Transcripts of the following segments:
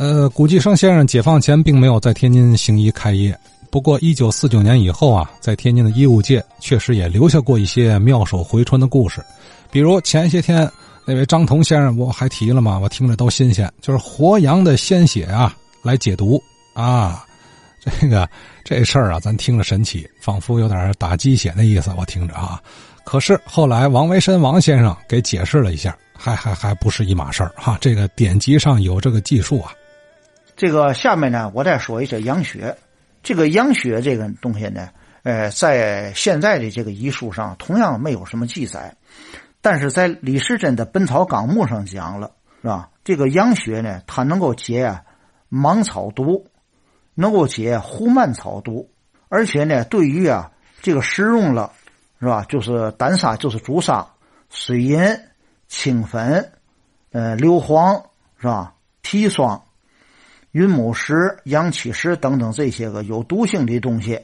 呃，古继生先生解放前并没有在天津行医开业，不过一九四九年以后啊，在天津的医务界确实也留下过一些妙手回春的故事，比如前些天那位张彤先生，我还提了嘛，我听着都新鲜，就是活羊的鲜血啊来解毒啊，这个这事儿啊，咱听着神奇，仿佛有点打鸡血的意思，我听着啊。可是后来王维申王先生给解释了一下，还还还不是一码事儿哈。这个典籍上有这个记述啊。这个下面呢，我再说一下养血。这个养血这个东西呢，呃，在现在的这个医书上同样没有什么记载，但是在李时珍的《本草纲目》上讲了，是吧？这个养血呢，它能够解芒草毒，能够解胡蔓草毒，而且呢，对于啊这个使用了。是吧？就是丹砂，就是朱砂、水银、青粉、呃硫磺，是吧？砒霜、云母石、阳气石等等这些个有毒性的东西，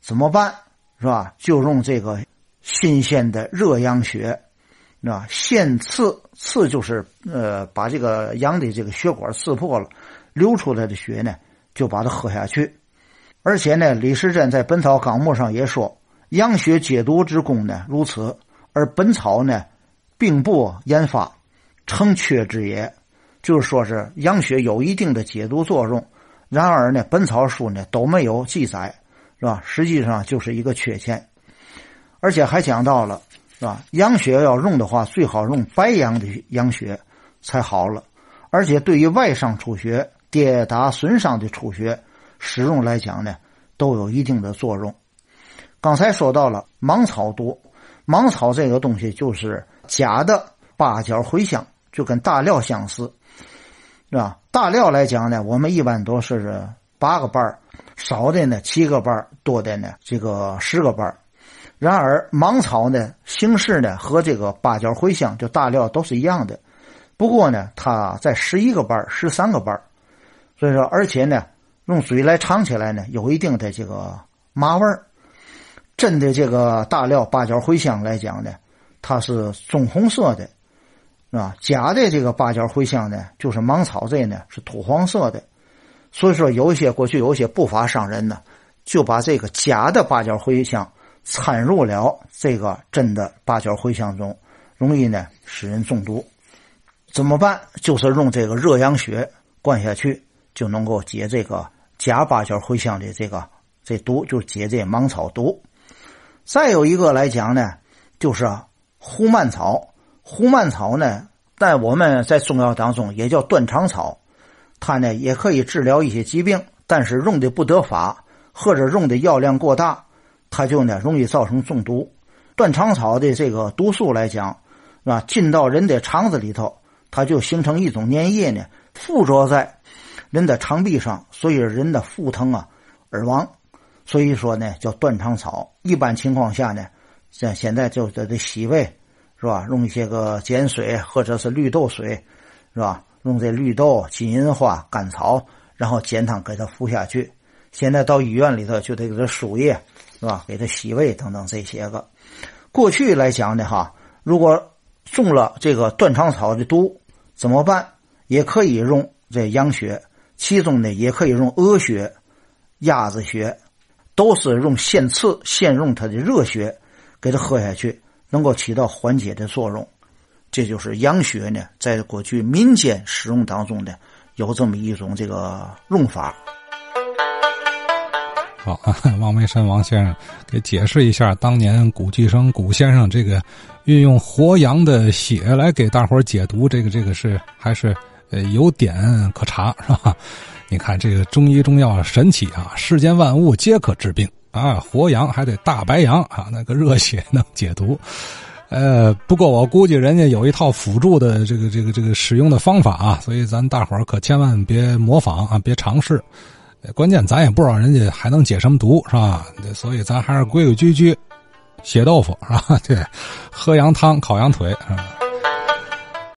怎么办？是吧？就用这个新鲜的热羊血，是吧？现刺，刺就是呃把这个羊的这个血管刺破了，流出来的血呢，就把它喝下去。而且呢，李时珍在《本草纲目》上也说。养血解毒之功呢，如此；而本草呢，并不研发，成缺之也。就是说是养血有一定的解毒作用，然而呢，本草书呢都没有记载，是吧？实际上就是一个缺陷。而且还讲到了，是吧？养血要用的话，最好用白羊的养血才好了。而且对于外伤出血、跌打损伤的出血，使用来讲呢，都有一定的作用。刚才说到了芒草毒，芒草这个东西就是假的八角茴香，就跟大料相似，是吧？大料来讲呢，我们一般都是八个瓣少的呢七个瓣多的呢这个十个瓣然而芒草呢形式呢和这个八角茴香就大料都是一样的，不过呢它在十一个瓣十三个瓣所以说而且呢用嘴来尝起来呢有一定的这个麻味儿。真的这个大料八角茴香来讲呢，它是棕红色的，是吧？假的这个八角茴香呢，就是芒草这呢是土黄色的。所以说，有一些过去有些不法商人呢，就把这个假的八角茴香掺入了这个真的八角茴香中，容易呢使人中毒。怎么办？就是用这个热阳血灌下去，就能够解这个假八角茴香的这个这毒，就解这芒草毒。再有一个来讲呢，就是胡蔓草。胡蔓草呢，在我们在中药当中也叫断肠草，它呢也可以治疗一些疾病，但是用的不得法，或者用的药量过大，它就呢容易造成中毒。断肠草的这个毒素来讲，是吧？进到人的肠子里头，它就形成一种粘液呢，附着在人的肠壁上，所以人的腹疼啊，而亡。所以说呢，叫断肠草。一般情况下呢，像现在就在这洗胃，是吧？用一些个碱水或者是绿豆水，是吧？用这绿豆、金银花、甘草，然后煎汤给它服下去。现在到医院里头就得给它输液，是吧？给它洗胃等等这些个。过去来讲呢，哈，如果中了这个断肠草的毒，怎么办？也可以用这羊血，其中呢也可以用鹅血、鸭子血。都是用现刺，现用它的热血给它喝下去，能够起到缓解的作用。这就是养血呢，在过去民间使用当中呢，有这么一种这个用法。好，王梅山王先生给解释一下，当年古巨生古先生这个运用活羊的血来给大伙解毒，这个这个是还是呃有点可查，是吧？你看这个中医中药神奇啊！世间万物皆可治病啊！活羊还得大白羊啊，那个热血能解毒。呃，不过我估计人家有一套辅助的这个这个这个使用的方法啊，所以咱大伙儿可千万别模仿啊，别尝试。关键咱也不知道人家还能解什么毒，是吧？所以咱还是规规矩矩，血豆腐是吧？对，喝羊汤，烤羊腿，是吧？